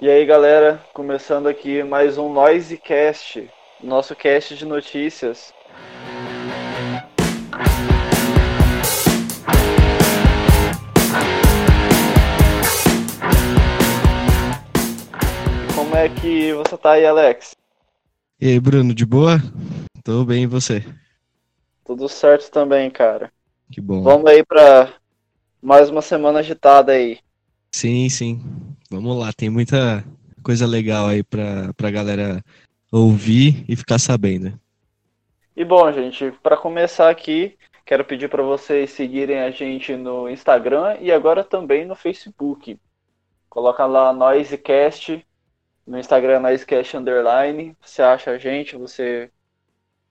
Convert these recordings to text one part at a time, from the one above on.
E aí, galera, começando aqui mais um Noisecast, nosso cast de notícias. Como é que você tá aí, Alex? E aí, Bruno, de boa? Tô bem, e você? Tudo certo também, cara. Que bom. Vamos aí pra mais uma semana agitada aí. Sim, sim. Vamos lá, tem muita coisa legal aí pra, pra galera ouvir e ficar sabendo. E bom, gente, para começar aqui, quero pedir para vocês seguirem a gente no Instagram e agora também no Facebook. Coloca lá Noisecast, no Instagram Noisecast Underline, você acha a gente, você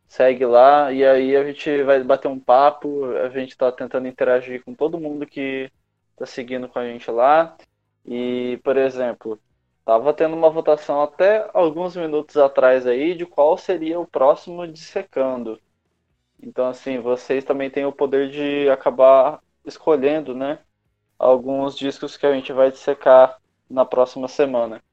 segue lá e aí a gente vai bater um papo, a gente tá tentando interagir com todo mundo que tá seguindo com a gente lá. E, por exemplo, tava tendo uma votação até alguns minutos atrás aí de qual seria o próximo dissecando. Então, assim, vocês também têm o poder de acabar escolhendo, né? Alguns discos que a gente vai dissecar na próxima semana.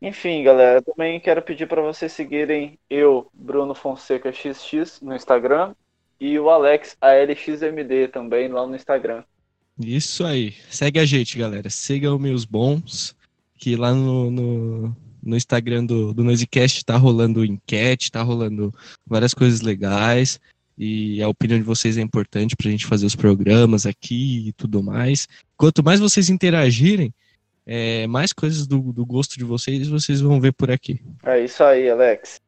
Enfim, galera, também quero pedir para vocês seguirem eu, Bruno Fonseca XX, no Instagram, e o Alex ALXMD também lá no Instagram. Isso aí. Segue a gente, galera. Siga os meus bons, que lá no, no, no Instagram do, do Noisecast tá rolando enquete, tá rolando várias coisas legais. E a opinião de vocês é importante pra gente fazer os programas aqui e tudo mais. Quanto mais vocês interagirem, é, mais coisas do, do gosto de vocês vocês vão ver por aqui. É isso aí, Alex.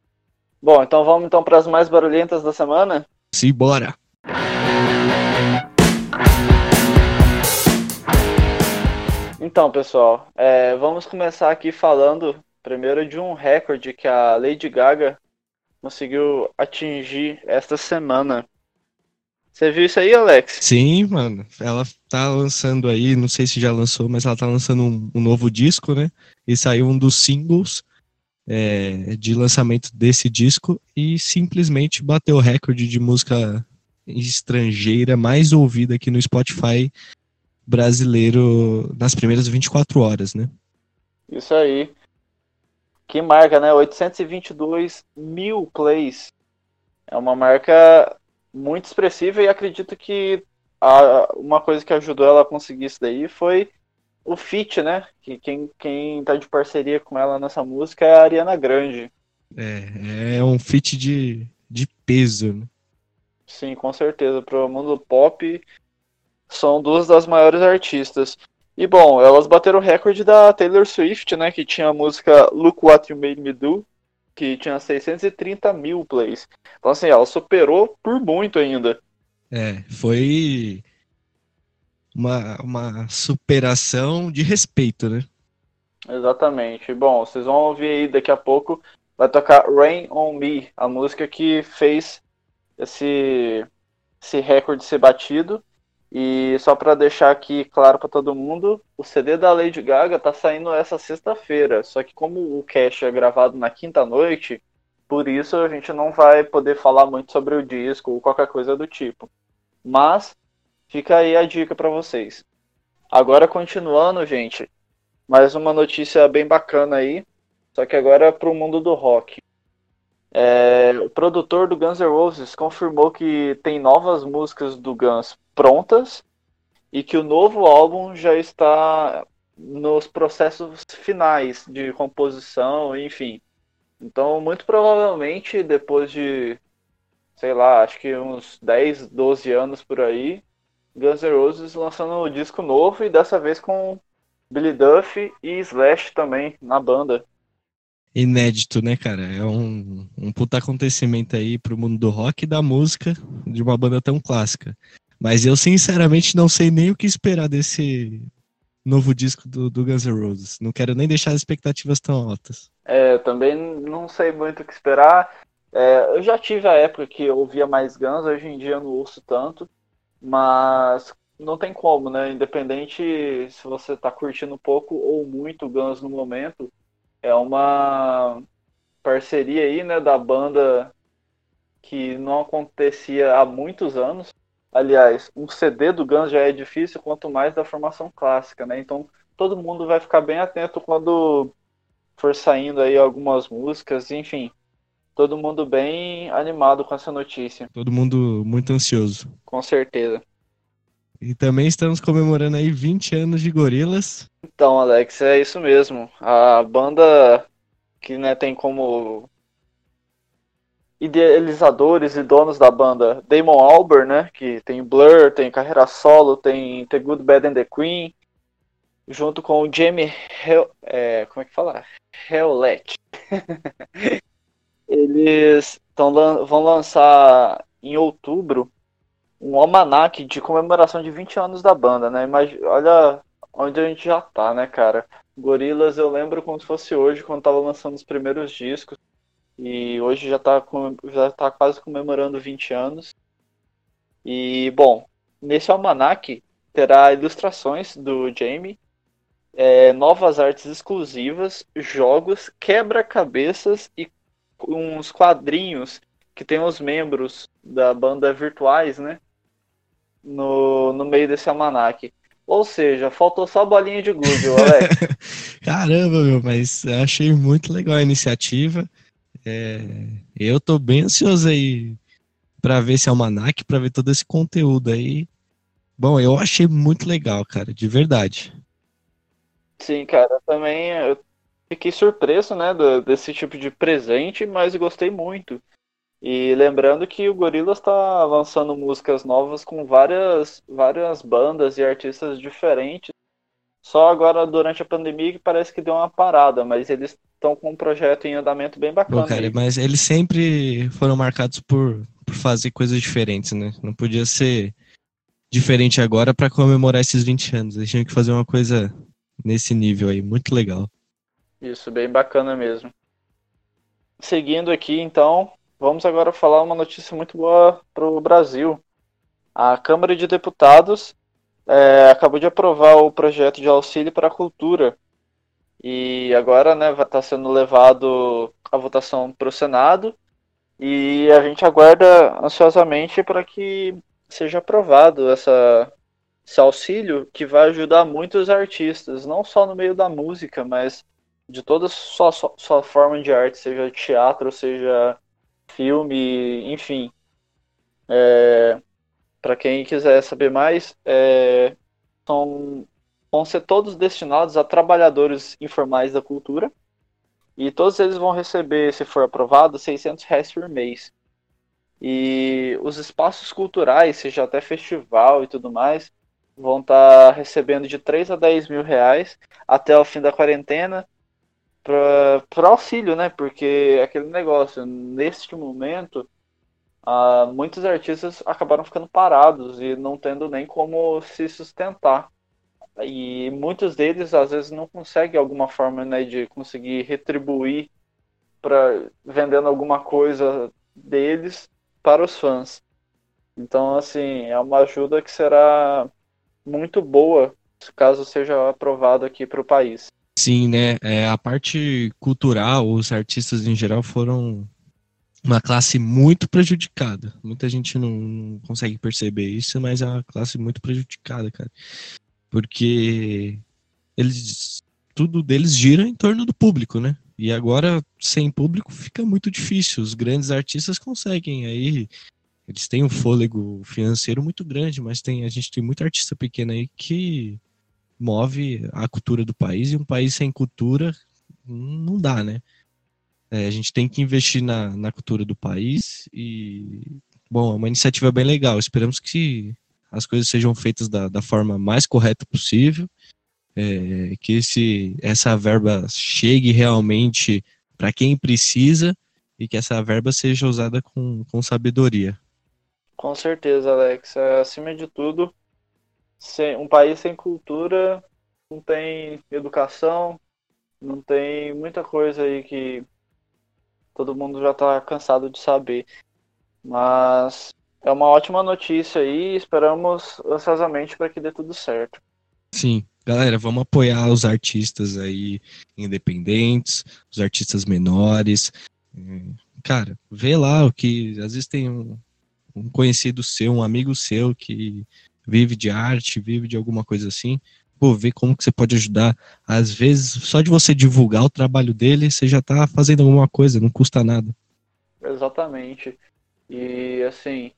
Bom, então vamos então para as mais barulhentas da semana? Sim, bora! Então, pessoal, é, vamos começar aqui falando primeiro de um recorde que a Lady Gaga conseguiu atingir esta semana. Você viu isso aí, Alex? Sim, mano. Ela tá lançando aí, não sei se já lançou, mas ela tá lançando um, um novo disco, né? E saiu um dos singles é, de lançamento desse disco e simplesmente bateu o recorde de música estrangeira mais ouvida aqui no Spotify brasileiro nas primeiras 24 horas, né? Isso aí. Que marca, né? 822 mil plays. É uma marca muito expressiva e acredito que a, uma coisa que ajudou ela a conseguir isso daí foi o feat, né? Que quem, quem tá de parceria com ela nessa música é a Ariana Grande. É, é um feat de, de peso, né? Sim, com certeza. Pro mundo pop, são duas das maiores artistas. E bom, elas bateram o recorde da Taylor Swift, né? Que tinha a música Look What You Made Me Do, que tinha 630 mil plays. Então, assim, ela superou por muito ainda. É, foi uma, uma superação de respeito, né? Exatamente. Bom, vocês vão ouvir aí daqui a pouco. Vai tocar Rain on Me, a música que fez esse, esse recorde ser batido. E só para deixar aqui claro para todo mundo, o CD da Lady Gaga tá saindo essa sexta-feira. Só que como o cast é gravado na quinta noite, por isso a gente não vai poder falar muito sobre o disco ou qualquer coisa do tipo. Mas fica aí a dica para vocês. Agora continuando, gente, mais uma notícia bem bacana aí, só que agora é pro mundo do rock. É, o produtor do Guns N' Roses confirmou que tem novas músicas do Guns prontas e que o novo álbum já está nos processos finais de composição, enfim. Então, muito provavelmente, depois de, sei lá, acho que uns 10, 12 anos por aí, Guns N' Roses lançando um disco novo e dessa vez com Billy Duff e Slash também na banda inédito, né, cara? É um, um puta acontecimento aí pro mundo do rock e da música de uma banda tão clássica. Mas eu, sinceramente, não sei nem o que esperar desse novo disco do, do Guns N' Roses. Não quero nem deixar as expectativas tão altas. É, também não sei muito o que esperar. É, eu já tive a época que eu ouvia mais Guns, hoje em dia eu não ouço tanto. Mas não tem como, né? Independente se você tá curtindo pouco ou muito Guns no momento, é uma parceria aí, né, da banda que não acontecia há muitos anos. Aliás, um CD do Guns já é difícil, quanto mais da formação clássica, né? Então, todo mundo vai ficar bem atento quando for saindo aí algumas músicas, enfim. Todo mundo bem animado com essa notícia. Todo mundo muito ansioso. Com certeza. E também estamos comemorando aí 20 anos de Gorilas. Então, Alex, é isso mesmo. A banda que né, tem como idealizadores e donos da banda Damon Albarn, né, que tem Blur, tem carreira solo, tem The Good, Bad and the Queen, junto com o Jamie Hel é, como é que fala? Hewlett. Eles tão, vão lançar em outubro um almanac de comemoração de 20 anos da banda, né? Mas olha onde a gente já tá, né, cara? Gorilas eu lembro como se fosse hoje, quando tava lançando os primeiros discos. E hoje já tá, já tá quase comemorando 20 anos. E, bom, nesse almanac terá ilustrações do Jamie, é, novas artes exclusivas, jogos, quebra-cabeças e uns quadrinhos que tem os membros da banda virtuais, né? No, no meio desse almanac. Ou seja, faltou só a bolinha de gude, Alex. Caramba, meu, mas achei muito legal a iniciativa. É, eu tô bem ansioso aí para ver esse almanac, para ver todo esse conteúdo aí. Bom, eu achei muito legal, cara, de verdade. Sim, cara, também eu fiquei surpreso, né, desse tipo de presente, mas gostei muito. E lembrando que o Gorillaz está lançando músicas novas com várias, várias bandas e artistas diferentes. Só agora, durante a pandemia, que parece que deu uma parada, mas eles estão com um projeto em andamento bem bacana. Pô, cara, mas eles sempre foram marcados por, por fazer coisas diferentes, né? Não podia ser diferente agora para comemorar esses 20 anos. Eles tinham que fazer uma coisa nesse nível aí, muito legal. Isso, bem bacana mesmo. Seguindo aqui, então, vamos agora falar uma notícia muito boa para o Brasil. A Câmara de Deputados é, acabou de aprovar o projeto de auxílio para a cultura. E agora né, vai estar tá sendo levado a votação para o Senado. E a gente aguarda ansiosamente para que seja aprovado essa, esse auxílio que vai ajudar muitos artistas, não só no meio da música, mas de toda sua, sua, sua forma de arte, seja teatro, seja filme, enfim. É, Para quem quiser saber mais, é, são, vão ser todos destinados a trabalhadores informais da cultura e todos eles vão receber, se for aprovado, 600 reais por mês. E os espaços culturais, seja até festival e tudo mais, vão estar tá recebendo de 3 a 10 mil reais até o fim da quarentena para auxílio, né? Porque é aquele negócio, neste momento, uh, muitos artistas acabaram ficando parados e não tendo nem como se sustentar. E muitos deles, às vezes, não conseguem alguma forma né, de conseguir retribuir para vendendo alguma coisa deles para os fãs. Então, assim, é uma ajuda que será muito boa caso seja aprovado aqui para o país. Sim, né? É, a parte cultural, os artistas em geral foram uma classe muito prejudicada. Muita gente não, consegue perceber isso, mas é uma classe muito prejudicada, cara. Porque eles tudo deles gira em torno do público, né? E agora sem público fica muito difícil. Os grandes artistas conseguem aí eles têm um fôlego financeiro muito grande, mas tem a gente tem muito artista pequeno aí que move a cultura do país e um país sem cultura não dá, né? É, a gente tem que investir na, na cultura do país e, bom, é uma iniciativa bem legal. Esperamos que as coisas sejam feitas da, da forma mais correta possível, é, que esse, essa verba chegue realmente para quem precisa e que essa verba seja usada com, com sabedoria. Com certeza, Alex. É, acima de tudo, sem, um país sem cultura não tem educação, não tem muita coisa aí que todo mundo já está cansado de saber. Mas é uma ótima notícia aí esperamos ansiosamente para que dê tudo certo. Sim, galera, vamos apoiar os artistas aí independentes, os artistas menores. É, cara, vê lá o que às vezes tem um, um conhecido seu, um amigo seu que vive de arte, vive de alguma coisa assim, pô, ver como que você pode ajudar. Às vezes, só de você divulgar o trabalho dele, você já tá fazendo alguma coisa, não custa nada. Exatamente. E assim,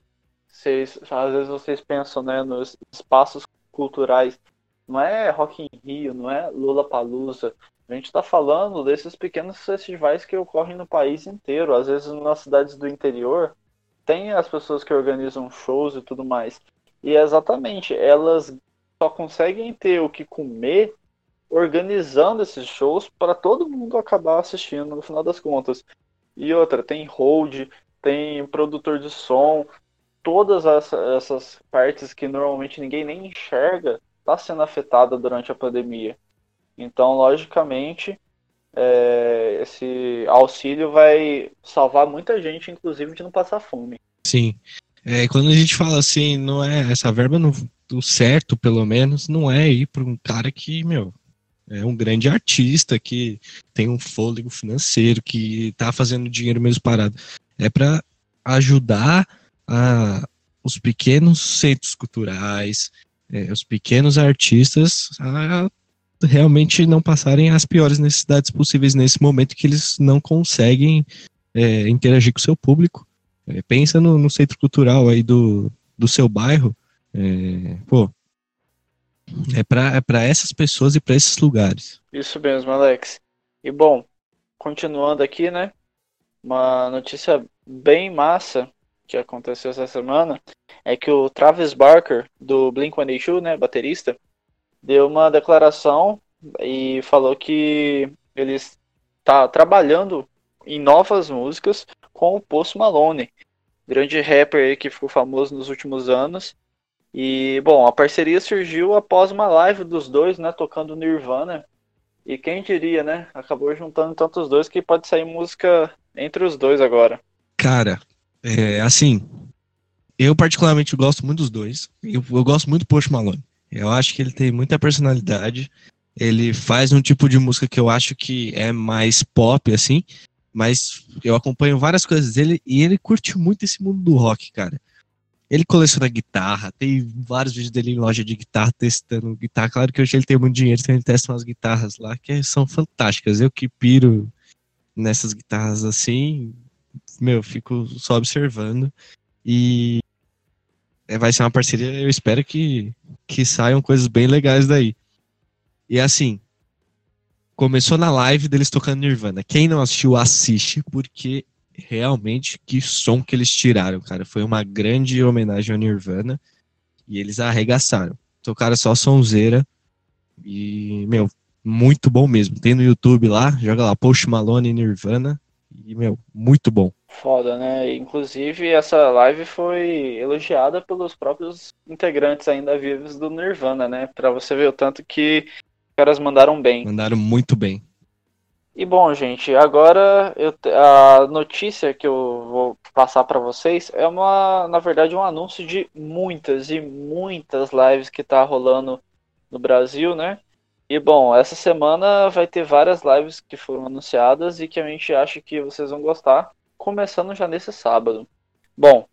vocês, às vezes vocês pensam né, nos espaços culturais. Não é Rock in Rio, não é Lula Palusa. A gente está falando desses pequenos festivais que ocorrem no país inteiro. Às vezes nas cidades do interior tem as pessoas que organizam shows e tudo mais. E é exatamente, elas só conseguem ter o que comer organizando esses shows para todo mundo acabar assistindo no final das contas. E outra, tem hold, tem produtor de som, todas essas partes que normalmente ninguém nem enxerga está sendo afetada durante a pandemia. Então, logicamente, é, esse auxílio vai salvar muita gente, inclusive de não passar fome. Sim. É, quando a gente fala assim, não é essa verba do certo, pelo menos, não é ir para um cara que, meu, é um grande artista que tem um fôlego financeiro, que está fazendo dinheiro mesmo parado. É para ajudar a, os pequenos centros culturais, é, os pequenos artistas a realmente não passarem as piores necessidades possíveis nesse momento que eles não conseguem é, interagir com o seu público. É, pensa no, no, centro cultural aí do, do seu bairro, é, pô, é para é essas pessoas e para esses lugares. Isso mesmo, Alex. E bom, continuando aqui, né? Uma notícia bem massa que aconteceu essa semana é que o Travis Barker, do Blink-182, né, baterista, deu uma declaração e falou que ele está trabalhando em novas músicas com o Post Malone, grande rapper que ficou famoso nos últimos anos. E, bom, a parceria surgiu após uma live dos dois, né, tocando Nirvana. E quem diria, né, acabou juntando tantos dois que pode sair música entre os dois agora. Cara, é, assim, eu particularmente gosto muito dos dois. Eu, eu gosto muito do Post Malone. Eu acho que ele tem muita personalidade. Ele faz um tipo de música que eu acho que é mais pop, assim. Mas eu acompanho várias coisas dele e ele curte muito esse mundo do rock, cara. Ele coleciona guitarra, tem vários vídeos dele em loja de guitarra testando guitarra. Claro que hoje ele tem muito dinheiro, então ele testa umas guitarras lá que são fantásticas. Eu que piro nessas guitarras assim, meu, fico só observando. E vai ser uma parceria, eu espero que, que saiam coisas bem legais daí. E assim, começou na live deles tocando Nirvana. Quem não assistiu, assiste, porque realmente que som que eles tiraram, cara. Foi uma grande homenagem ao Nirvana. E eles arregaçaram. Tocaram só sonzeira. E, meu, muito bom mesmo. Tem no YouTube lá, joga lá, Post Malone Nirvana. E, meu, muito bom. Foda, né? Inclusive, essa live foi elogiada pelos próprios integrantes ainda vivos do Nirvana, né? Pra você ver o tanto que caras mandaram bem. Mandaram muito bem. E bom, gente, agora eu, a notícia que eu vou passar para vocês é uma, na verdade, um anúncio de muitas e muitas lives que tá rolando no Brasil, né? E bom, essa semana vai ter várias lives que foram anunciadas e que a gente acha que vocês vão gostar, começando já nesse sábado. Bom,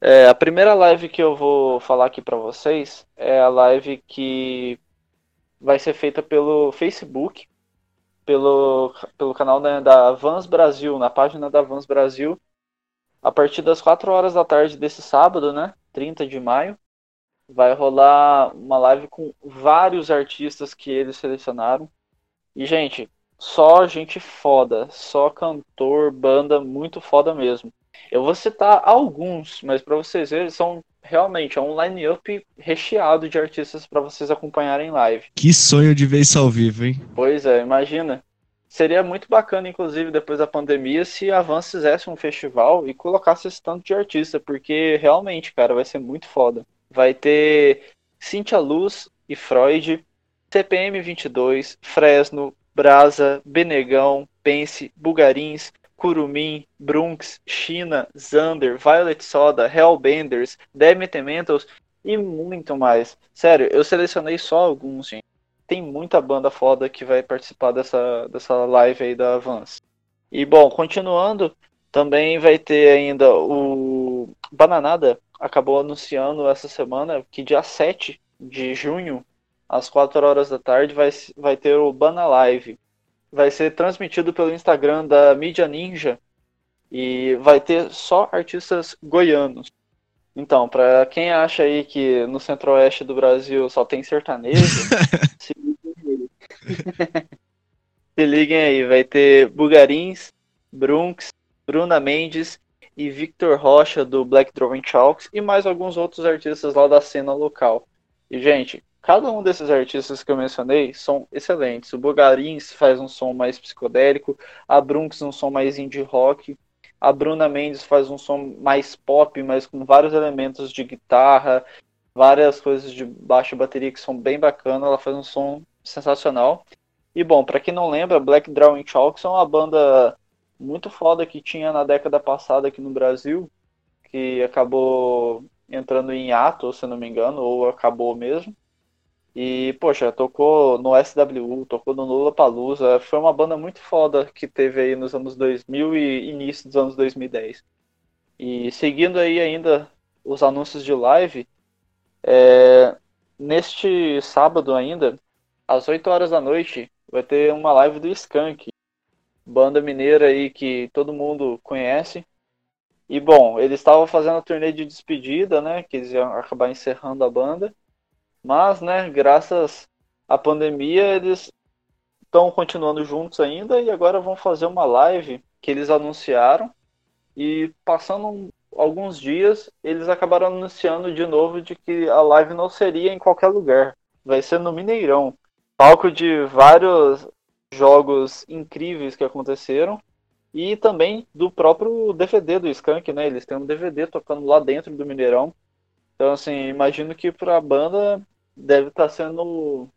é, a primeira live que eu vou falar aqui para vocês é a live que vai ser feita pelo Facebook, pelo, pelo canal né, da Vans Brasil, na página da Vans Brasil, a partir das 4 horas da tarde desse sábado, né, 30 de maio vai rolar uma live com vários artistas que eles selecionaram. E, gente, só gente foda, só cantor, banda muito foda mesmo. Eu vou citar alguns, mas para vocês verem, são realmente é um line-up recheado de artistas para vocês acompanharem live. Que sonho de ver isso ao vivo, hein? Pois é, imagina. Seria muito bacana, inclusive, depois da pandemia, se a Vans fizesse um festival e colocasse esse tanto de artista, porque realmente, cara, vai ser muito foda vai ter Cintia Luz e Freud, CPM 22, Fresno, Brasa, Benegão, Pense, Bugarins, Curumim, Brunx, China, Zander, Violet Soda, Hellbenders, Demet Mentals e muito mais. Sério, eu selecionei só alguns, gente. Tem muita banda foda que vai participar dessa, dessa live aí da Avance. E bom, continuando, também vai ter ainda o Bananada acabou anunciando essa semana que dia 7 de junho às 4 horas da tarde, vai, vai ter o Bana Live. Vai ser transmitido pelo Instagram da Mídia Ninja e vai ter só artistas goianos. Então, para quem acha aí que no centro-oeste do Brasil só tem sertanejo, se liguem aí. se liguem aí, vai ter Bugarins, Brunks, Bruna Mendes e Victor Rocha do Black Drawing Chalks e mais alguns outros artistas lá da cena local. E, gente, cada um desses artistas que eu mencionei são excelentes. O Bugarins faz um som mais psicodélico, a Brunks um som mais indie rock, a Bruna Mendes faz um som mais pop, mas com vários elementos de guitarra, várias coisas de baixo bateria que são bem bacanas. Ela faz um som sensacional. E bom, para quem não lembra, Black Drawing Chalks é uma banda muito foda que tinha na década passada aqui no Brasil, que acabou entrando em ato, se não me engano, ou acabou mesmo. E, poxa, tocou no SWU, tocou no Lula Palusa. Foi uma banda muito foda que teve aí nos anos 2000 e início dos anos 2010. E seguindo aí ainda os anúncios de live, é, neste sábado ainda, às 8 horas da noite, vai ter uma live do Skank, banda mineira aí que todo mundo conhece. E bom, eles estavam fazendo a turnê de despedida, né? Que eles iam acabar encerrando a banda. Mas, né, graças à pandemia, eles estão continuando juntos ainda e agora vão fazer uma live que eles anunciaram. E passando alguns dias, eles acabaram anunciando de novo de que a live não seria em qualquer lugar. Vai ser no Mineirão. Palco de vários jogos incríveis que aconteceram. E também do próprio DVD do Skank, né? Eles têm um DVD tocando lá dentro do Mineirão. Então, assim, imagino que para a banda deve estar tá sendo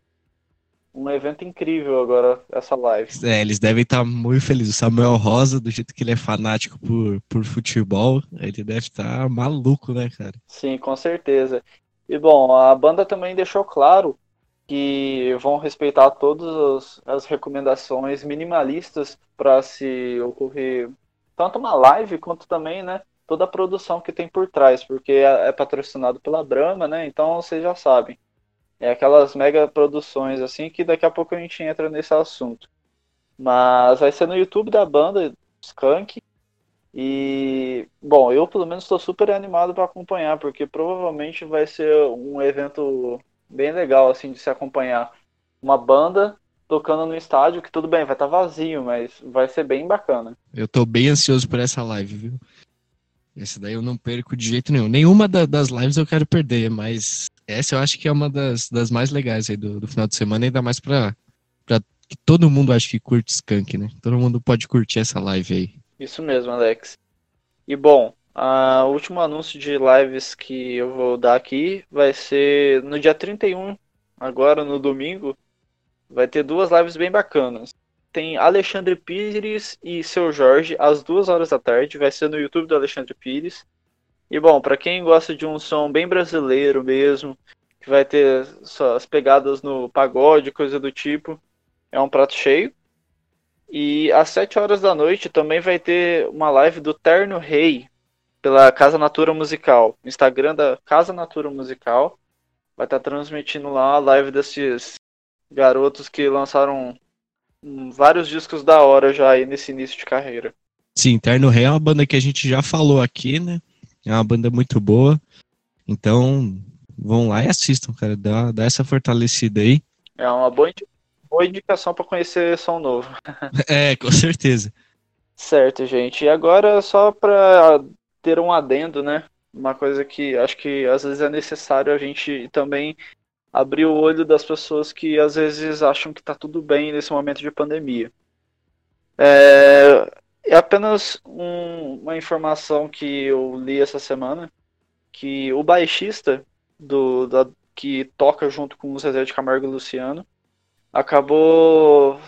um evento incrível agora, essa live. É, eles devem estar tá muito felizes. O Samuel Rosa, do jeito que ele é fanático por, por futebol, ele deve estar tá maluco, né, cara? Sim, com certeza. E bom, a banda também deixou claro que vão respeitar todas as recomendações minimalistas para se ocorrer tanto uma live quanto também, né, toda a produção que tem por trás, porque é, é patrocinado pela Brahma, né? Então vocês já sabem. É aquelas mega produções assim que daqui a pouco a gente entra nesse assunto. Mas vai ser no YouTube da banda Skunk. E bom, eu pelo menos estou super animado para acompanhar, porque provavelmente vai ser um evento bem legal assim de se acompanhar. Uma banda tocando no estádio, que tudo bem, vai estar tá vazio, mas vai ser bem bacana. Eu tô bem ansioso por essa live, viu? Esse daí eu não perco de jeito nenhum. Nenhuma da, das lives eu quero perder, mas essa eu acho que é uma das, das mais legais aí do, do final de semana, ainda mais pra, pra que todo mundo acho que curte Skunk, né? Todo mundo pode curtir essa live aí. Isso mesmo, Alex. E bom, o último anúncio de lives que eu vou dar aqui vai ser no dia 31, agora no domingo. Vai ter duas lives bem bacanas tem Alexandre Pires e seu Jorge às duas horas da tarde. Vai ser no YouTube do Alexandre Pires. E bom, para quem gosta de um som bem brasileiro mesmo, que vai ter suas pegadas no pagode, coisa do tipo, é um prato cheio. E às 7 horas da noite também vai ter uma live do Terno Rei pela Casa Natura Musical. Instagram da Casa Natura Musical. Vai estar tá transmitindo lá a live desses garotos que lançaram vários discos da hora já aí nesse início de carreira. Sim, Terno Rei é uma banda que a gente já falou aqui, né? É uma banda muito boa. Então, vão lá e assistam, cara. Dá, dá essa fortalecida aí. É uma boa, boa indicação para conhecer som novo. é, com certeza. Certo, gente. E agora, só para ter um adendo, né? Uma coisa que acho que às vezes é necessário a gente também abrir o olho das pessoas que às vezes acham que está tudo bem nesse momento de pandemia. É, é apenas um, uma informação que eu li essa semana, que o baixista do, da, que toca junto com o Zezé de Camargo e Luciano acabou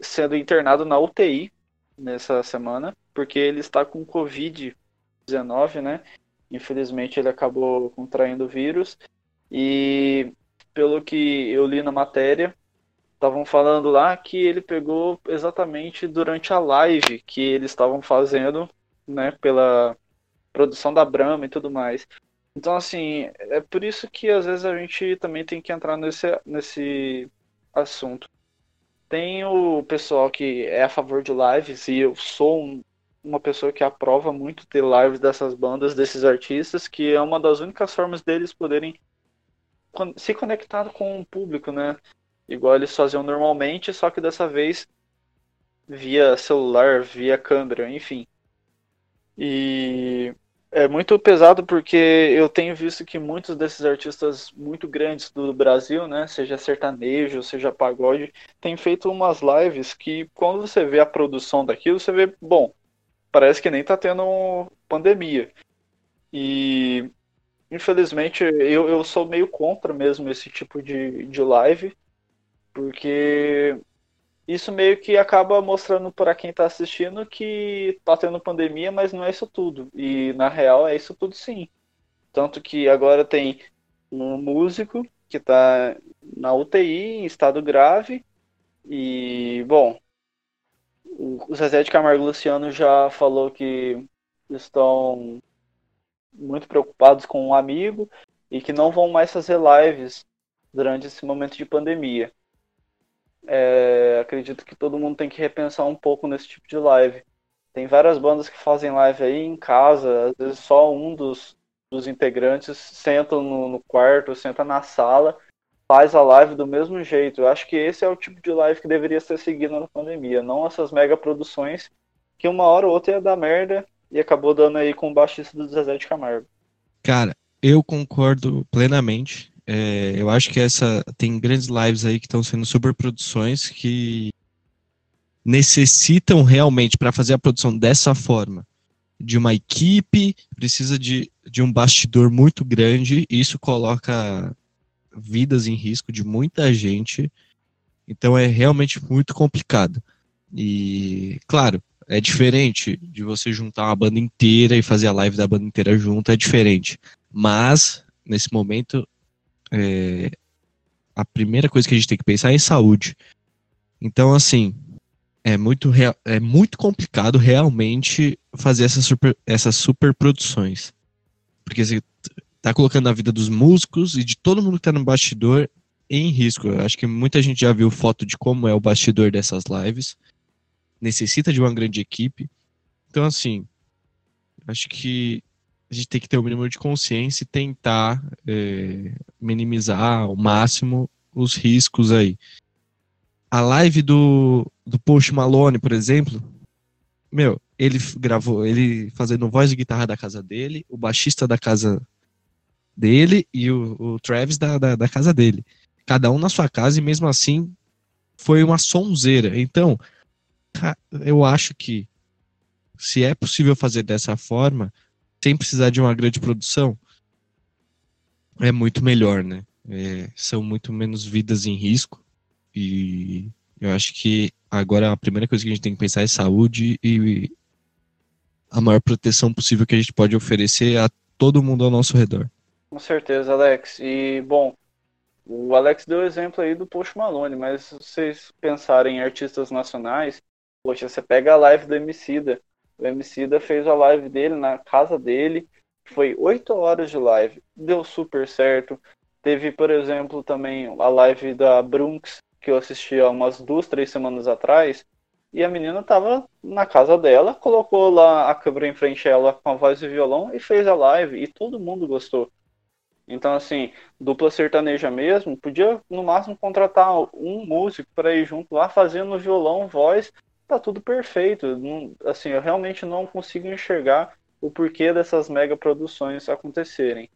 sendo internado na UTI nessa semana, porque ele está com Covid-19, né? Infelizmente ele acabou contraindo o vírus e pelo que eu li na matéria, estavam falando lá que ele pegou exatamente durante a live que eles estavam fazendo, né, pela produção da Brahma e tudo mais. Então, assim, é por isso que às vezes a gente também tem que entrar nesse, nesse assunto. Tem o pessoal que é a favor de lives, e eu sou um, uma pessoa que aprova muito ter lives dessas bandas, desses artistas, que é uma das únicas formas deles poderem se conectar com o público, né? Igual eles faziam normalmente, só que dessa vez via celular, via câmera, enfim. E é muito pesado porque eu tenho visto que muitos desses artistas muito grandes do Brasil, né, seja sertanejo, seja pagode, têm feito umas lives que quando você vê a produção daquilo, você vê, bom, parece que nem tá tendo pandemia. E infelizmente eu, eu sou meio contra mesmo esse tipo de, de live, porque isso meio que acaba mostrando para quem está assistindo que tá tendo pandemia, mas não é isso tudo. E na real é isso tudo sim. Tanto que agora tem um músico que está na UTI em estado grave e bom, o Zezé de Camargo Luciano já falou que estão muito preocupados com um amigo e que não vão mais fazer lives durante esse momento de pandemia. É, acredito que todo mundo tem que repensar um pouco nesse tipo de live. Tem várias bandas que fazem live aí em casa, às vezes só um dos, dos integrantes senta no, no quarto, senta na sala, faz a live do mesmo jeito. Eu acho que esse é o tipo de live que deveria ser seguido na pandemia, não essas mega produções que uma hora ou outra ia dar merda e acabou dando aí com o baixista do Zezé de Camargo. Cara, eu concordo plenamente. É, eu acho que essa tem grandes lives aí que estão sendo superproduções que necessitam realmente para fazer a produção dessa forma de uma equipe, precisa de, de um bastidor muito grande, e isso coloca vidas em risco de muita gente. Então é realmente muito complicado. E, claro, é diferente de você juntar uma banda inteira e fazer a live da banda inteira junto, é diferente. Mas, nesse momento, é, a primeira coisa que a gente tem que pensar é em saúde. Então, assim, é muito, é muito complicado realmente fazer essas super, essas super produções. Porque você tá colocando a vida dos músicos e de todo mundo que tá no bastidor em risco. Eu acho que muita gente já viu foto de como é o bastidor dessas lives. Necessita de uma grande equipe. Então, assim, acho que a gente tem que ter o mínimo de consciência e tentar é, minimizar ao máximo os riscos aí. A live do, do Post Malone, por exemplo, meu, ele gravou, ele fazendo voz de guitarra da casa dele, o baixista da casa dele e o, o Travis da, da, da casa dele. Cada um na sua casa e mesmo assim foi uma sonzeira. Então, eu acho que se é possível fazer dessa forma, sem precisar de uma grande produção, é muito melhor, né? É, são muito menos vidas em risco e eu acho que agora a primeira coisa que a gente tem que pensar é saúde e a maior proteção possível que a gente pode oferecer a todo mundo ao nosso redor. Com certeza, Alex. E, bom, o Alex deu exemplo aí do Post Malone, mas se vocês pensarem em artistas nacionais, poxa, você pega a live do Emicida, o Emicida fez a live dele na casa dele. Foi oito horas de live. Deu super certo. Teve, por exemplo, também a live da Brunx, que eu assisti há umas duas, três semanas atrás. E a menina tava na casa dela, colocou lá a câmera em frente a ela com a voz e violão e fez a live. E todo mundo gostou. Então, assim, dupla sertaneja mesmo, podia no máximo contratar um músico para ir junto lá fazendo violão, voz tá tudo perfeito. Não, assim, eu realmente não consigo enxergar o porquê dessas mega produções acontecerem.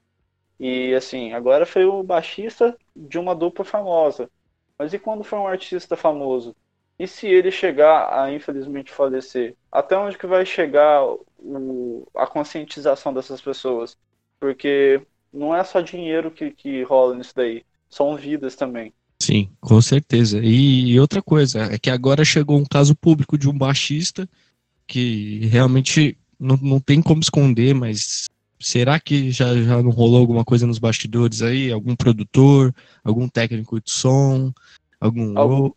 E assim, agora foi o baixista de uma dupla famosa. Mas e quando foi um artista famoso? E se ele chegar a infelizmente falecer? Até onde que vai chegar o, a conscientização dessas pessoas? Porque não é só dinheiro que, que rola nisso daí, são vidas também. Sim, com certeza. E outra coisa, é que agora chegou um caso público de um baixista que realmente não, não tem como esconder, mas será que já, já não rolou alguma coisa nos bastidores aí? Algum produtor, algum técnico de som, algum. algum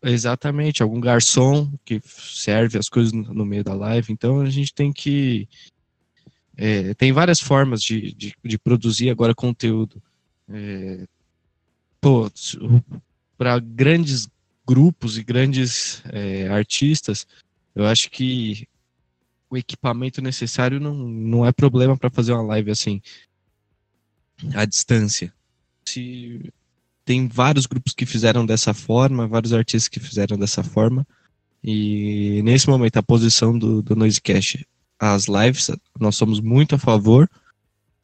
Exatamente, algum garçom que serve as coisas no meio da live. Então a gente tem que É, tem várias formas de, de, de, produzir agora conteúdo. É, para grandes grupos e grandes é, artistas, eu acho que o equipamento necessário não, não é problema para fazer uma live assim, à distância. Se tem vários grupos que fizeram dessa forma, vários artistas que fizeram dessa forma. E nesse momento, a posição do, do Noisecast, as lives, nós somos muito a favor,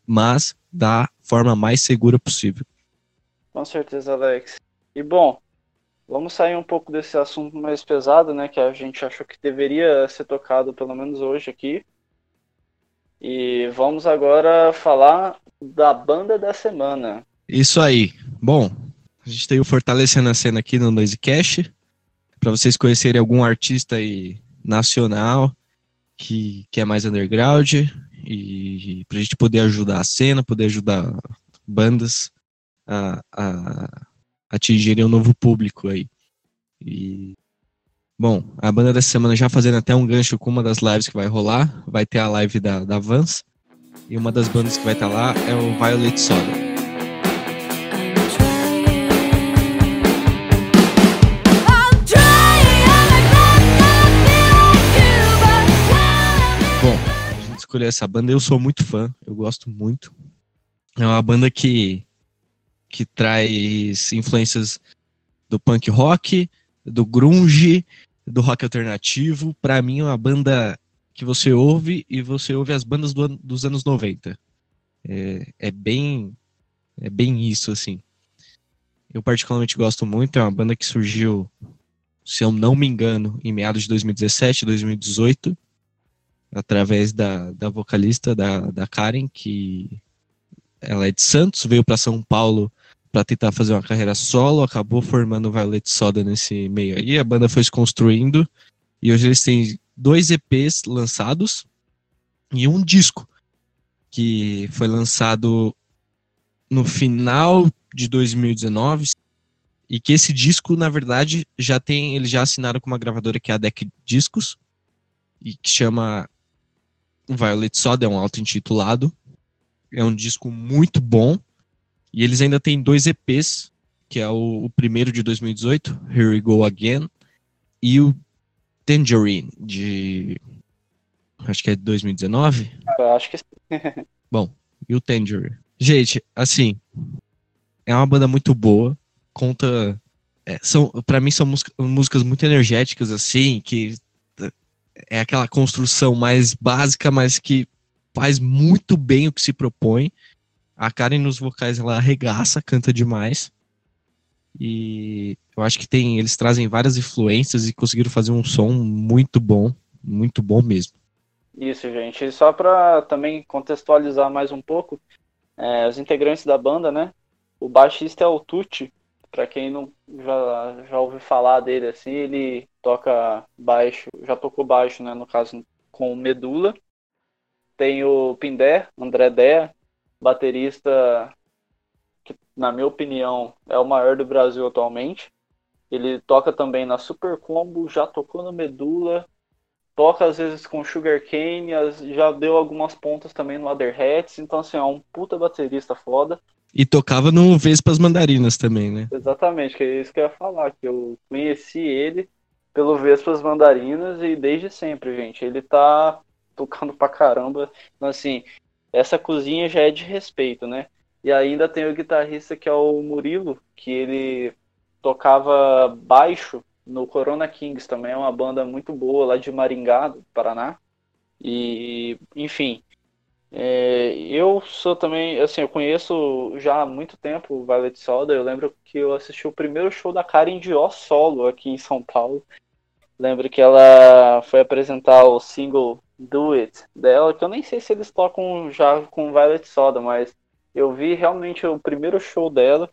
mas da forma mais segura possível. Com certeza, Alex. E bom, vamos sair um pouco desse assunto mais pesado, né, que a gente achou que deveria ser tocado pelo menos hoje aqui. E vamos agora falar da banda da semana. Isso aí. Bom, a gente tem o Fortalecendo a Cena aqui no Noisecast para vocês conhecerem algum artista aí nacional que, que é mais underground e para a gente poder ajudar a cena, poder ajudar bandas a, a atingirem um novo público aí. E bom, a banda dessa semana já fazendo até um gancho com uma das lives que vai rolar, vai ter a live da, da Vans e uma das bandas que vai estar tá lá é o Violet Soda. escolher essa banda. Eu sou muito fã, eu gosto muito. É uma banda que, que traz influências do punk rock, do grunge, do rock alternativo. Para mim é uma banda que você ouve e você ouve as bandas do, dos anos 90. É, é bem é bem isso assim. Eu particularmente gosto muito, é uma banda que surgiu, se eu não me engano, em meados de 2017, 2018 através da, da vocalista, da, da Karen, que ela é de Santos, veio para São Paulo para tentar fazer uma carreira solo, acabou formando o Violet Soda nesse meio aí, a banda foi se construindo, e hoje eles têm dois EPs lançados e um disco, que foi lançado no final de 2019, e que esse disco, na verdade, já tem, eles já assinaram com uma gravadora que é a Deck Discos, e que chama Violet Soda é um auto-intitulado. É um disco muito bom. E eles ainda têm dois EPs, que é o, o primeiro de 2018, Here We Go Again, e o Tangerine, de. Acho que é de 2019. Eu acho que sim. bom, e o Tangerine. Gente, assim, é uma banda muito boa. Conta. É, são, para mim são músicas muito energéticas, assim, que é aquela construção mais básica, mas que faz muito bem o que se propõe. A Karen nos vocais ela arregaça, canta demais. E eu acho que tem, eles trazem várias influências e conseguiram fazer um som muito bom, muito bom mesmo. Isso, gente. E só para também contextualizar mais um pouco, é, os integrantes da banda, né? O baixista é o Tucci, para quem não já, já ouviu falar dele assim, ele toca baixo, já tocou baixo, né, no caso com Medula. Tem o Pindé, André Dé, baterista que na minha opinião é o maior do Brasil atualmente. Ele toca também na Super Combo, já tocou no Medula, toca às vezes com Sugar Cane, já deu algumas pontas também no Other Hats, então assim, é um puta baterista foda. E tocava no Vespas Mandarinas também, né? Exatamente, que é isso que eu ia falar, que eu conheci ele pelo Vespas Mandarinas e desde sempre, gente. Ele tá tocando pra caramba. Então, assim, essa cozinha já é de respeito, né? E ainda tem o guitarrista que é o Murilo, que ele tocava baixo no Corona Kings, também é uma banda muito boa lá de Maringá, do Paraná. E, enfim, é, eu sou também, assim, eu conheço já há muito tempo o Violet Soda. Eu lembro que eu assisti o primeiro show da Karen Dior solo aqui em São Paulo. Lembro que ela foi apresentar o single Do It dela, que eu nem sei se eles tocam já com Violet Soda, mas eu vi realmente o primeiro show dela.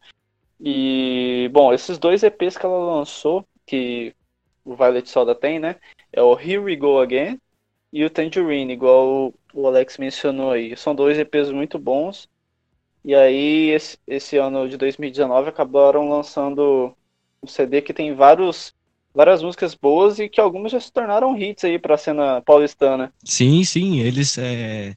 E, bom, esses dois EPs que ela lançou, que o Violet Soda tem, né? É o Here We Go Again e o Tangerine, igual o Alex mencionou aí. São dois EPs muito bons. E aí, esse, esse ano de 2019, acabaram lançando um CD que tem vários, várias músicas boas e que algumas já se tornaram hits aí pra cena paulistana. Sim, sim, eles. É...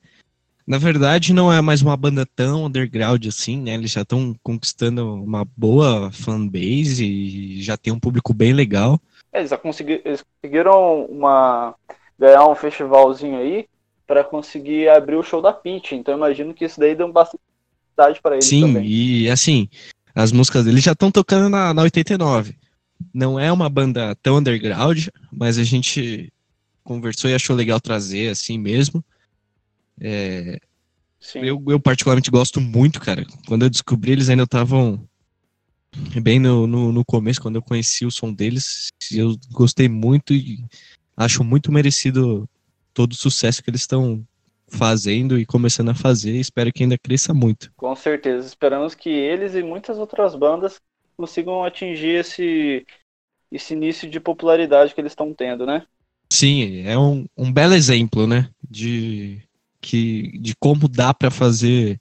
Na verdade, não é mais uma banda tão underground assim, né? Eles já estão conquistando uma boa fanbase e já tem um público bem legal. É, eles, já consegui, eles conseguiram uma, ganhar um festivalzinho aí para conseguir abrir o show da Peach. Então imagino que isso daí deu bastante para eles Sim, também. e assim, as músicas deles já estão tocando na, na 89. Não é uma banda tão underground, mas a gente conversou e achou legal trazer assim mesmo. É, eu, eu, particularmente gosto muito, cara. Quando eu descobri, eles ainda estavam bem no, no, no, começo, quando eu conheci o som deles. Eu gostei muito e acho muito merecido todo o sucesso que eles estão fazendo e começando a fazer. Espero que ainda cresça muito. Com certeza. Esperamos que eles e muitas outras bandas consigam atingir esse, esse início de popularidade que eles estão tendo, né? Sim, é um, um belo exemplo, né? De que, de como dá para fazer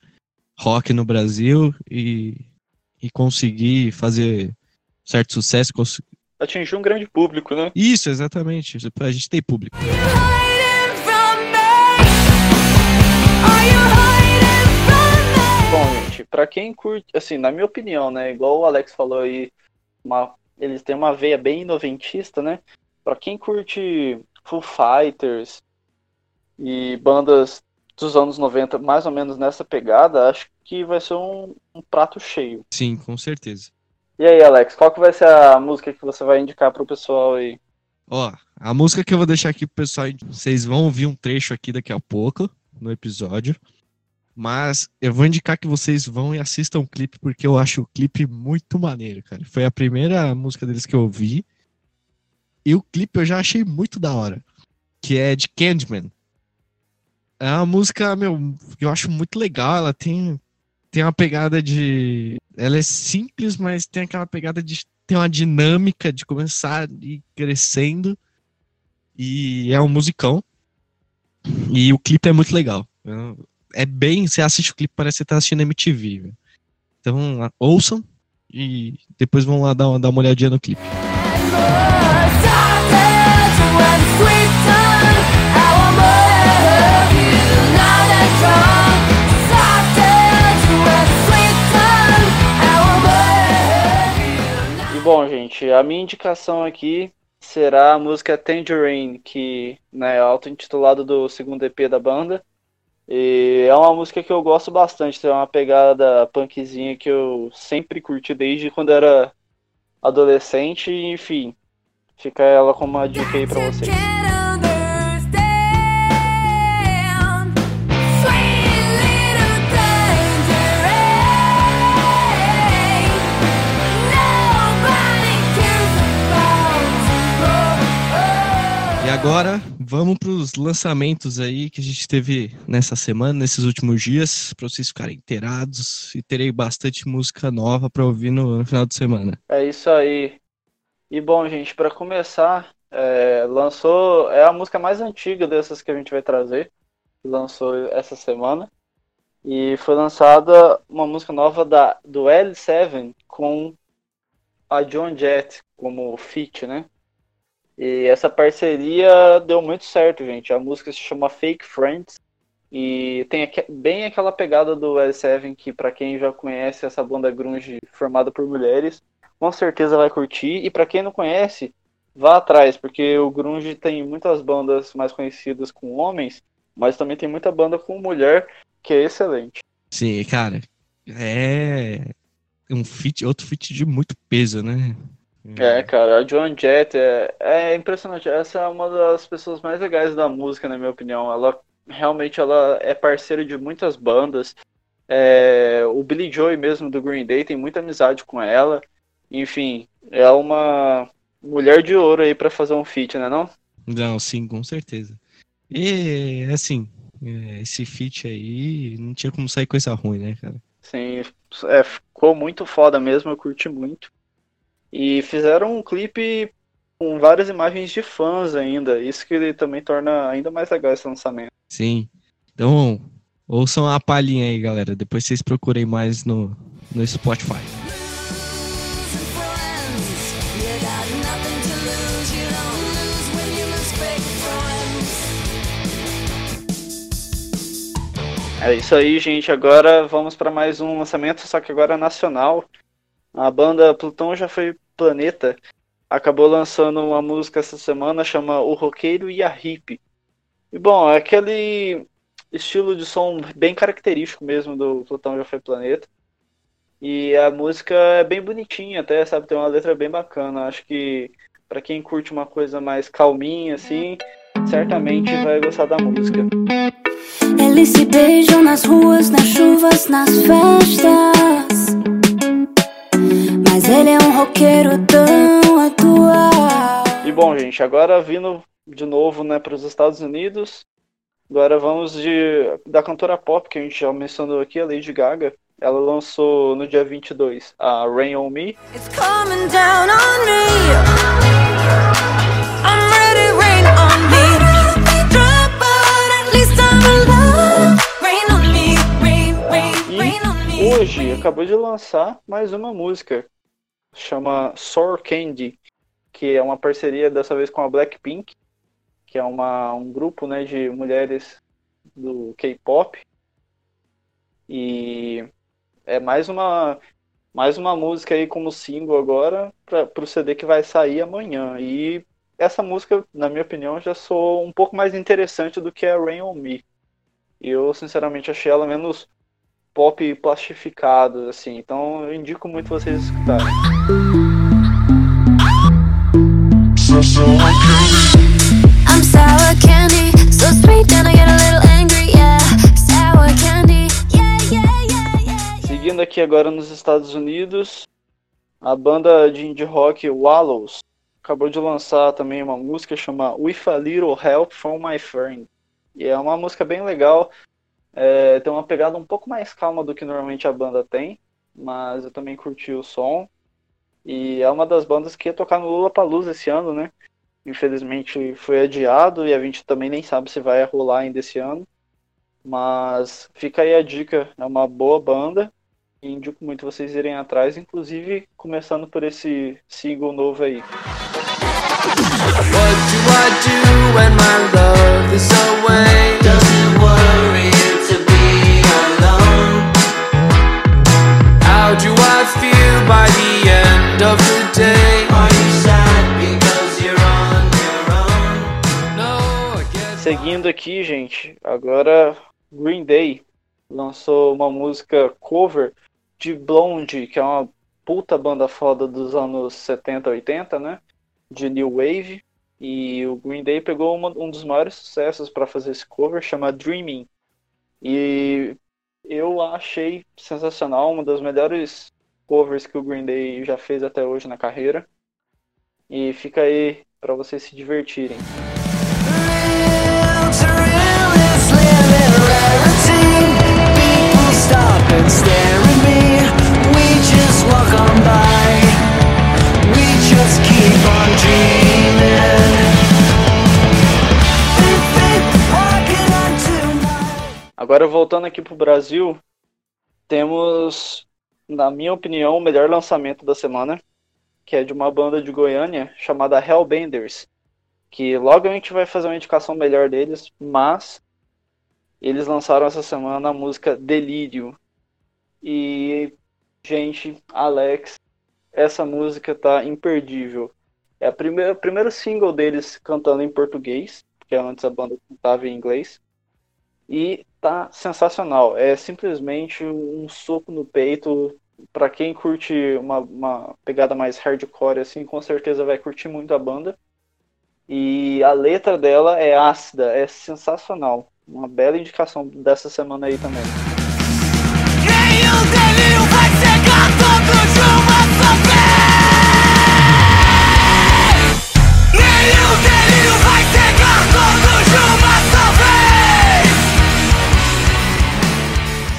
rock no Brasil e, e conseguir fazer certo sucesso. Cons... Atingir um grande público, né? Isso, exatamente. A gente tem público. Bom, gente, pra quem curte, assim, na minha opinião, né? Igual o Alex falou aí, uma, eles têm uma veia bem noventista, né? Pra quem curte Foo Fighters e bandas dos anos 90, mais ou menos nessa pegada, acho que vai ser um, um, prato cheio. Sim, com certeza. E aí, Alex, qual que vai ser a música que você vai indicar pro pessoal aí? Ó, a música que eu vou deixar aqui pro pessoal, vocês vão ouvir um trecho aqui daqui a pouco no episódio. Mas eu vou indicar que vocês vão e assistam o clipe, porque eu acho o clipe muito maneiro, cara. Foi a primeira música deles que eu ouvi. E o clipe eu já achei muito da hora. Que é de Candyman. É uma música, meu, eu acho muito legal. Ela tem, tem uma pegada de. Ela é simples, mas tem aquela pegada de ter uma dinâmica de começar e crescendo. E é um musicão. E o clipe é muito legal. É bem. Você assiste o clipe, parece que você tá assistindo MTV. Viu? Então, ouçam e depois vão lá dar uma, dar uma olhadinha no clipe. Bom, gente, a minha indicação aqui será a música Tangerine, que né, é auto-intitulado do segundo EP da banda. E é uma música que eu gosto bastante, tem uma pegada punkzinha que eu sempre curti desde quando era adolescente, enfim. Fica ela como uma dica aí pra vocês. Agora vamos para os lançamentos aí que a gente teve nessa semana, nesses últimos dias, para vocês ficarem inteirados e terei bastante música nova para ouvir no, no, final de semana. É isso aí. E bom, gente, para começar, é, lançou é a música mais antiga dessas que a gente vai trazer, lançou essa semana. E foi lançada uma música nova da, do L7 com a John Jett como feat, né? E essa parceria deu muito certo, gente. A música se chama Fake Friends e tem bem aquela pegada do L7 que para quem já conhece essa banda grunge formada por mulheres, com certeza vai curtir. E para quem não conhece, vá atrás, porque o grunge tem muitas bandas mais conhecidas com homens, mas também tem muita banda com mulher que é excelente. Sim, cara, é um fit, outro fit de muito peso, né? É, cara, a Joan Jett é, é impressionante. Essa é uma das pessoas mais legais da música, na minha opinião. Ela realmente ela é parceira de muitas bandas. É, o Billy Joy mesmo do Green Day tem muita amizade com ela. Enfim, é uma mulher de ouro aí para fazer um feat, né não? Não, sim, com certeza. E assim, é, esse feat aí não tinha como sair coisa ruim, né, cara? Sim, é, ficou muito foda mesmo, eu curti muito. E fizeram um clipe com várias imagens de fãs ainda. Isso que também torna ainda mais legal esse lançamento. Sim. Então, ouçam a palhinha aí, galera. Depois vocês procurem mais no, no Spotify. É isso aí, gente. Agora vamos para mais um lançamento, só que agora nacional. A banda Plutão já foi planeta. Acabou lançando uma música essa semana, chama O Roqueiro e a Hippie. E bom, é aquele estilo de som bem característico mesmo do Plutão já foi planeta. E a música é bem bonitinha, até, sabe? Tem uma letra bem bacana. Acho que para quem curte uma coisa mais calminha, assim, certamente vai gostar da música. Eles se beijam nas ruas, nas chuvas, nas festas. Mas ele é um roqueiro tão atual. E bom, gente, agora vindo de novo, né, para os Estados Unidos. Agora vamos de da cantora pop que a gente já mencionou aqui, a Lady Gaga. Ela lançou no dia 22 a Rain on Me. It's coming down on me. hoje acabou de lançar mais uma música, chama Sour Candy, que é uma parceria dessa vez com a Blackpink, que é uma, um grupo né, de mulheres do K-pop. E é mais uma mais uma música aí como single agora para o CD que vai sair amanhã. E essa música, na minha opinião, já sou um pouco mais interessante do que a Rain on Me. Eu, sinceramente, achei ela menos pop plastificado, assim. Então eu indico muito vocês escutarem. Seguindo aqui agora nos Estados Unidos, a banda de indie rock Wallows acabou de lançar também uma música chamada With a Little Help from My Friend. E é uma música bem legal. É, tem uma pegada um pouco mais calma do que normalmente a banda tem, mas eu também curti o som. E é uma das bandas que ia tocar no Lula Palusa esse ano, né? Infelizmente foi adiado e a gente também nem sabe se vai rolar ainda esse ano. Mas fica aí a dica, é uma boa banda e indico muito vocês irem atrás, inclusive começando por esse single novo aí. What do I do when my love is away? Doesn't worry How do I feel by the end of the day? Are you sad because you're on your own? No, I guess Seguindo aqui, gente, agora Green Day lançou uma música cover de Blonde, que é uma puta banda foda dos anos 70, 80, né? De New Wave. E o Green Day pegou uma, um dos maiores sucessos para fazer esse cover, chama Dreaming. E eu achei sensacional, uma das melhores covers que o Green Day já fez até hoje na carreira. E fica aí para vocês se divertirem. Agora voltando aqui pro Brasil, temos, na minha opinião, o melhor lançamento da semana, que é de uma banda de Goiânia chamada Hellbenders, que logo a gente vai fazer uma indicação melhor deles, mas eles lançaram essa semana a música Delírio. E, gente, Alex, essa música tá imperdível. É o primeiro single deles cantando em português, porque antes a banda cantava em inglês. E tá sensacional. É simplesmente um soco no peito. Para quem curte uma, uma pegada mais hardcore, assim, com certeza vai curtir muito a banda. E a letra dela é ácida, é sensacional. Uma bela indicação dessa semana aí também.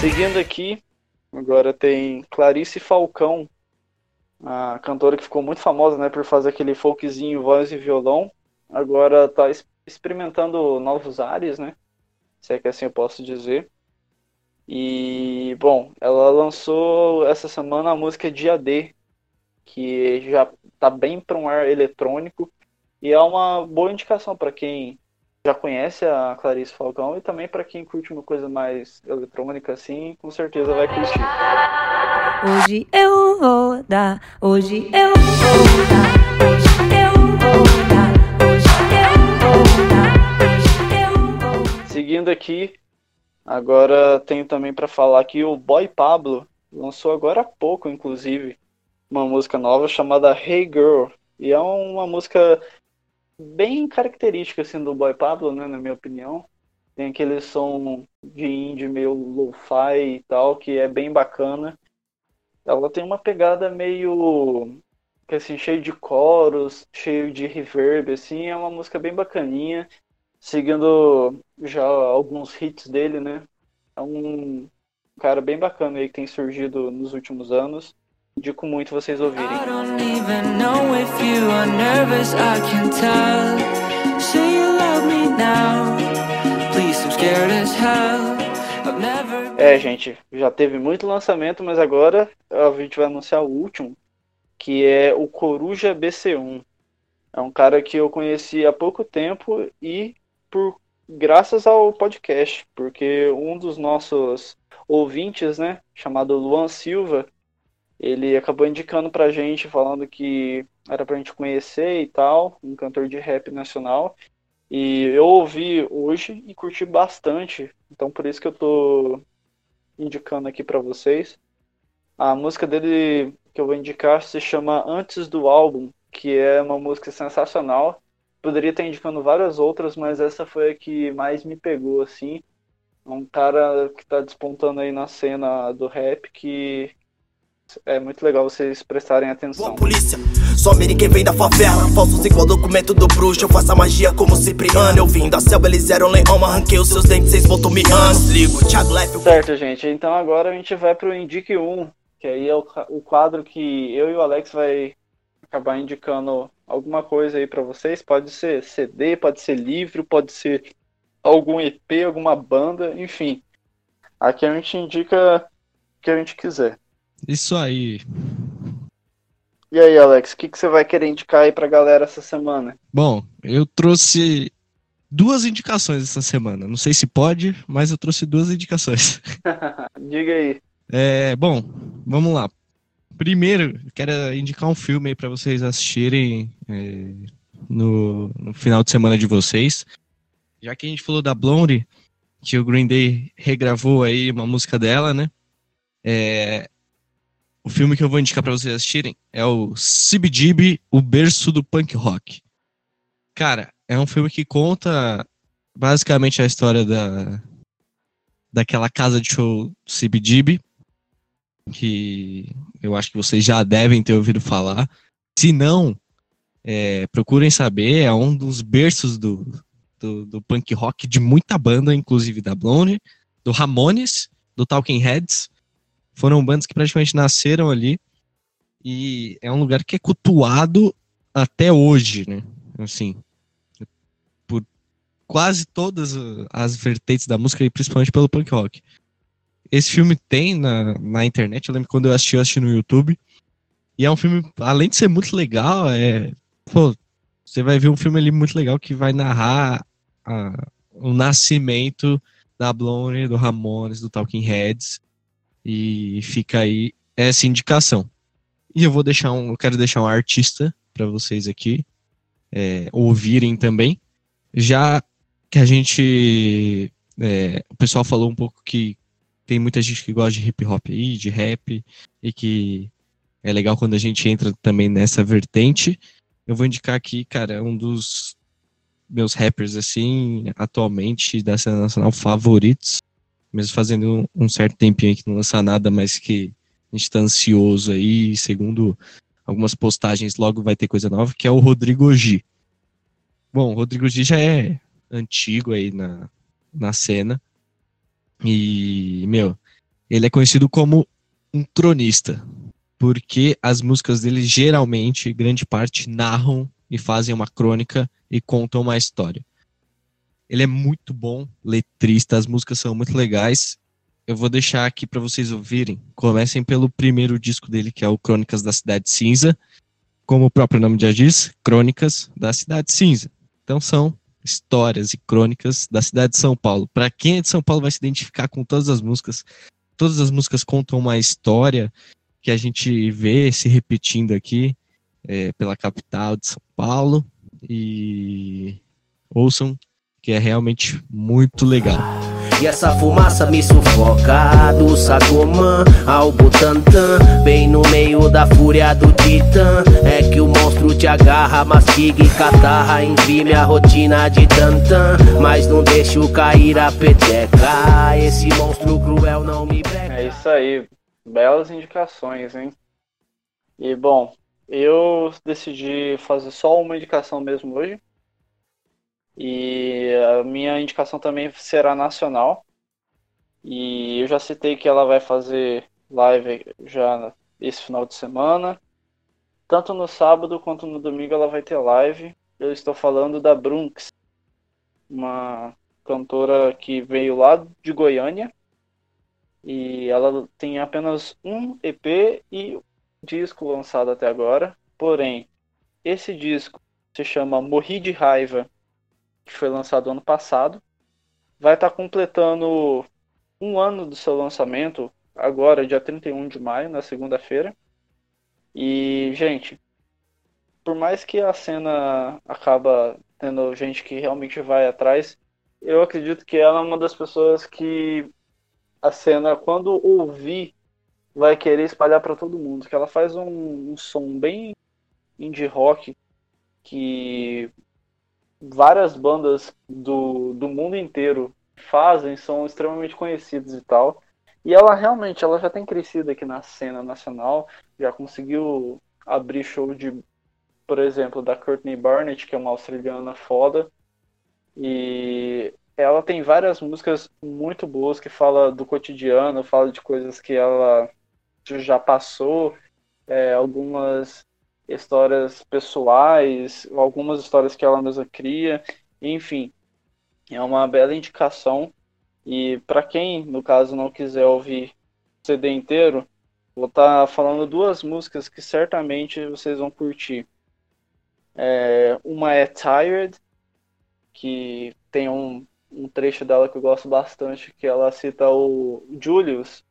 Seguindo aqui, agora tem Clarice Falcão, a cantora que ficou muito famosa né, por fazer aquele folkzinho, voz e violão. Agora está experimentando novos ares, né? Se é que assim eu posso dizer. E, bom, ela lançou essa semana a música Dia D, que já tá bem para um ar eletrônico e é uma boa indicação para quem já conhece a Clarice Falcão e também para quem curte uma coisa mais eletrônica assim, com certeza vai curtir. Hoje eu vou dar, hoje eu vou dar, hoje eu vou dar, hoje eu vou dar, hoje eu vou. Seguindo aqui, agora tenho também para falar que o Boy Pablo lançou agora há pouco, inclusive, uma música nova chamada Hey Girl. E é uma música bem característica assim, do Boy Pablo, né, na minha opinião. Tem aquele som de indie meio lo-fi e tal, que é bem bacana. Ela tem uma pegada meio assim, cheio de coros, cheio de reverb, assim, é uma música bem bacaninha, seguindo já alguns hits dele, né? É um cara bem bacana aí que tem surgido nos últimos anos. Indico muito vocês ouvirem. I don't even know if you are nervous, I can tell. Say you love me now. Please, I'm scared as hell. I've never É, gente, já teve muito lançamento, mas agora a gente vai anunciar o último, que é o Coruja BC1. É um cara que eu conheci há pouco tempo e por graças ao podcast, porque um dos nossos ouvintes, né, chamado Luan Silva, ele acabou indicando pra gente, falando que era pra gente conhecer e tal, um cantor de rap nacional. E eu ouvi hoje e curti bastante, então por isso que eu tô indicando aqui pra vocês. A música dele que eu vou indicar se chama Antes do Álbum, que é uma música sensacional. Poderia estar indicando várias outras, mas essa foi a que mais me pegou, assim. Um cara que tá despontando aí na cena do rap que é muito legal vocês prestarem atenção. Boa polícia, só mire quem vem da favela. Falsos igual documento do bruxo. Eu faço a magia como Cipriano. Eu vim da selva, eles eram leão. Arranquei os seus dentes, vocês voltam me. Ligo, Thiago Life. Certo, gente. Então agora a gente vai pro Indique 1, que aí é o, o quadro que eu e o Alex vai acabar indicando alguma coisa aí pra vocês. Pode ser CD, pode ser livro, pode ser algum EP, alguma banda, enfim. Aqui a gente indica o que a gente quiser. Isso aí. E aí, Alex, o que, que você vai querer indicar aí pra galera essa semana? Bom, eu trouxe duas indicações essa semana. Não sei se pode, mas eu trouxe duas indicações. Diga aí. É, bom, vamos lá. Primeiro, quero indicar um filme aí para vocês assistirem é, no, no final de semana de vocês. Já que a gente falou da Blondie, que o Green Day regravou aí uma música dela, né? É, o filme que eu vou indicar para vocês assistirem é o CBGB, o berço do punk rock. Cara, é um filme que conta basicamente a história da daquela casa de show CBGB, que eu acho que vocês já devem ter ouvido falar. Se não, é, procurem saber, é um dos berços do, do, do punk rock de muita banda, inclusive da Blonde, do Ramones, do Talking Heads. Foram bandas que praticamente nasceram ali. E é um lugar que é cultuado até hoje, né? Assim, por quase todas as vertentes da música e principalmente pelo punk rock. Esse filme tem na, na internet, eu lembro quando eu assisti, eu assisti no YouTube. E é um filme, além de ser muito legal, é. Pô, você vai ver um filme ali muito legal que vai narrar a- o nascimento da Blonde, do Ramones, do Talking Heads. E fica aí essa indicação. E eu vou deixar um. Eu quero deixar um artista para vocês aqui é, ouvirem também. Já que a gente. é, o pessoal falou um pouco que tem muita gente que gosta de hip hop aí, de rap, e que é legal quando a gente entra também nessa vertente. Eu vou indicar aqui, cara, um dos meus rappers, assim, atualmente da cena nacional favoritos, mesmo fazendo um, certo tempinho aí que não lança nada, mas que a gente tá ansioso aí, segundo algumas postagens, logo vai ter coisa nova, que é o Rodrigo G. Bom, o Rodrigo G já é antigo aí na, na cena. E, meu, ele é conhecido como um cronista, porque as músicas dele geralmente, grande parte, narram e fazem uma crônica e contam uma história. Ele é muito bom letrista, as músicas são muito legais. Eu vou deixar aqui para vocês ouvirem. Comecem pelo primeiro disco dele, que é o Crônicas da Cidade Cinza. Como o próprio nome já diz, Crônicas da Cidade Cinza. Então são histórias e crônicas da cidade de São Paulo. Para quem é de São Paulo vai se identificar com todas as músicas. Todas as músicas contam uma história que a gente vê se repetindo aqui é, pela capital de São Paulo. E ouçam, que é realmente muito legal. E essa fumaça me sufoca Do ao Butantã Bem no meio da fúria do Titã É que o monstro te agarra, mastiga e catarra Envie minha rotina de tantã Mas não deixo cair a peteca Esse monstro cruel não me breca É isso aí. Belas indicações, hein? E bom, eu decidi fazer só uma indicação mesmo hoje. E a minha indicação também será nacional. E eu já citei que ela vai fazer live já esse final de semana. Tanto no sábado quanto no domingo ela vai ter live. Eu estou falando da Brunx, uma cantora que veio lá de Goiânia. E ela tem apenas um EP e disco lançado até agora. Porém, esse disco se chama Morri de Raiva que foi lançado ano passado. Vai estar completando um ano do seu lançamento, agora, dia 31 de maio, na segunda-feira. E, gente, por mais que a cena acaba tendo gente que realmente vai atrás, eu acredito que ela é uma das pessoas que a cena, quando ouvir, vai querer espalhar para todo mundo. Que ela faz um, um som bem indie rock que várias bandas do, do mundo inteiro fazem, são extremamente conhecidos e tal. E ela realmente, ela já tem crescido aqui na cena nacional, já conseguiu abrir show de, por exemplo, da Courtney Barnett, que é uma australiana foda. E ela tem várias músicas muito boas que fala do cotidiano, fala de coisas que ela já passou, é, algumas histórias pessoais, algumas histórias que ela mesma cria, enfim, é uma bela indicação. E para quem, no caso, não quiser ouvir o CD inteiro, vou estar tá falando duas músicas que certamente vocês vão curtir. É, uma é Tired, que tem um, um trecho dela que eu gosto bastante, que ela cita o Julius,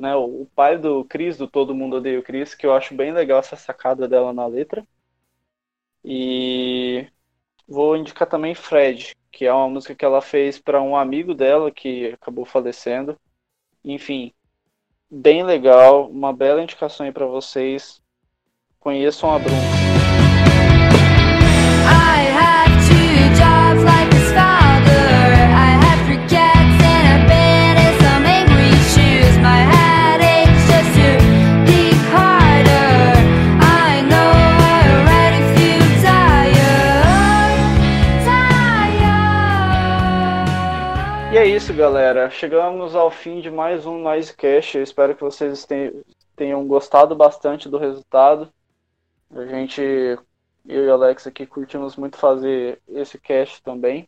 né, o pai do Chris, do Todo Mundo Odeia o Chris, que eu acho bem legal essa sacada dela na letra. E vou indicar também Fred, que é uma música que ela fez para um amigo dela que acabou falecendo. Enfim, bem legal, uma bela indicação aí para vocês. Conheçam a Bruna. Galera. Chegamos ao fim de mais um Noisecast. Eu espero que vocês ten- tenham gostado bastante do resultado. A gente, eu e o Alex aqui, curtimos muito fazer esse cast também.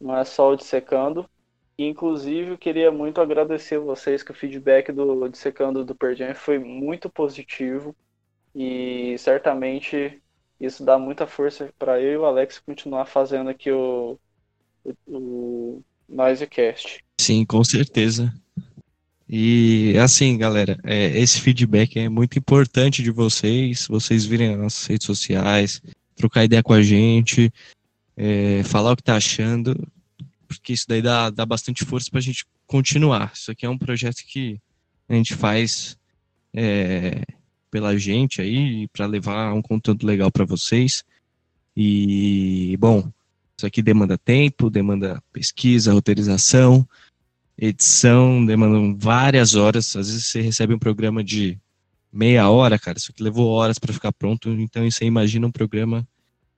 Não é só o Dissecando. Inclusive, eu queria muito agradecer vocês que o feedback do Dissecando do Pearl Jam foi muito positivo. E certamente isso dá muita força para eu e o Alex continuar fazendo aqui o, o Noisecast. Sim, com certeza. E assim, galera, é, esse feedback é muito importante de vocês, vocês virem nas nossas redes sociais, trocar ideia com a gente, é, falar o que tá achando, porque isso daí dá, dá bastante força pra gente continuar. Isso aqui é um projeto que a gente faz é, pela gente aí, para levar um conteúdo legal para vocês. E, bom, isso aqui demanda tempo, demanda pesquisa, roteirização, edição, demandam várias horas. Às vezes você recebe um programa de meia hora, cara, isso aqui levou horas para ficar pronto. Então você imagina um programa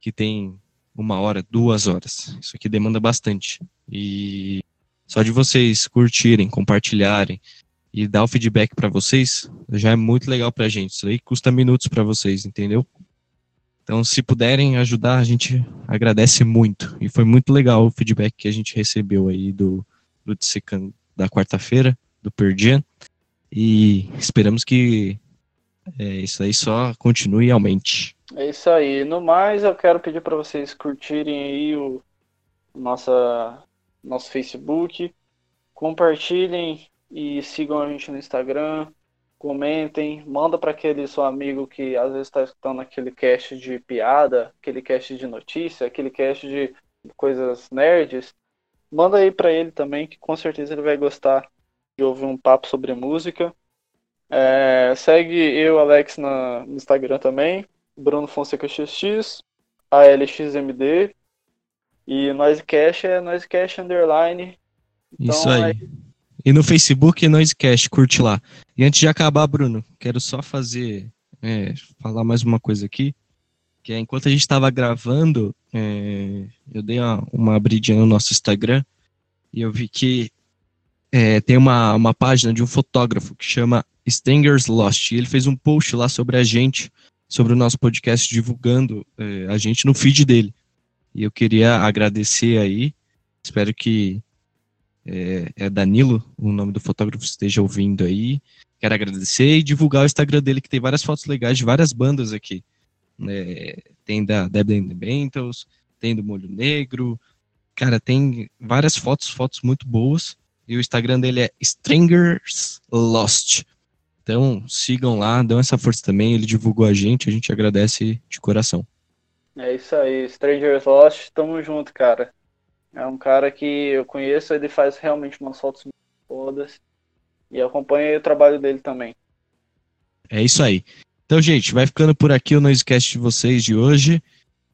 que tem uma hora, duas horas. Isso aqui demanda bastante. E só de vocês curtirem, compartilharem e dar o feedback para vocês já é muito legal pra gente. Isso aí custa minutos para vocês, entendeu? Então, se puderem ajudar, a gente agradece muito. E foi muito legal o feedback que a gente recebeu aí do, do Dissecando da quarta-feira, do Perdian. E esperamos que é, isso aí só continue e aumente. É isso aí. No mais, eu quero pedir para vocês curtirem aí o, nossa, nosso Facebook. Compartilhem e sigam a gente no Instagram. Comentem, manda para aquele seu amigo que às vezes está escutando aquele cast de piada, aquele cast de notícia, aquele cast de coisas nerds. Manda aí para ele também, que com certeza ele vai gostar de ouvir um papo sobre música. É, segue eu, Alex, na, no Instagram também, Bruno Fonseca XX, ALXMD, e Noisecast é Noisecast Underline. Então, Isso aí. aí- E no Facebook, Noisecast, curte lá. E antes de acabar, Bruno, quero só fazer, é, falar mais uma coisa aqui, que é enquanto a gente estava gravando, é, eu dei uma, uma abridinha no nosso Instagram e eu vi que é, tem uma, uma página de um fotógrafo que chama Strangers Lost, e ele fez um post lá sobre a gente, sobre o nosso podcast, divulgando é, a gente no feed dele. E eu queria agradecer aí, espero que é, é Danilo, o nome do fotógrafo, esteja ouvindo aí. Quero agradecer e divulgar o Instagram dele, que tem várias fotos legais de várias bandas aqui. É, tem da Dead and the Bentals, tem do Molho Negro. Cara, tem várias fotos, fotos muito boas. E o Instagram dele é Strangers Lost. Então sigam lá, dão essa força também. Ele divulgou a gente, a gente agradece de coração. É isso aí, Strangers Lost, tamo junto, cara. É um cara que eu conheço, ele faz realmente umas fotos fodas. E acompanha o trabalho dele também. É isso aí. Então, gente, vai ficando por aqui o Noisecast de vocês de hoje.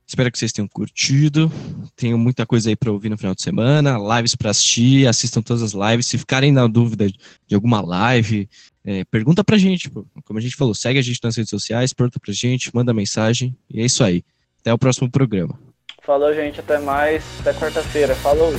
Espero que vocês tenham curtido. Tenho muita coisa aí para ouvir no final de semana, lives para assistir, assistam todas as lives. Se ficarem na dúvida de alguma live, é, pergunta pra gente. pô. Como a gente falou, segue a gente nas redes sociais, pergunta pra gente, manda mensagem. E é isso aí. Até o próximo programa. Falou, gente, até mais. Até quarta-feira. Falou.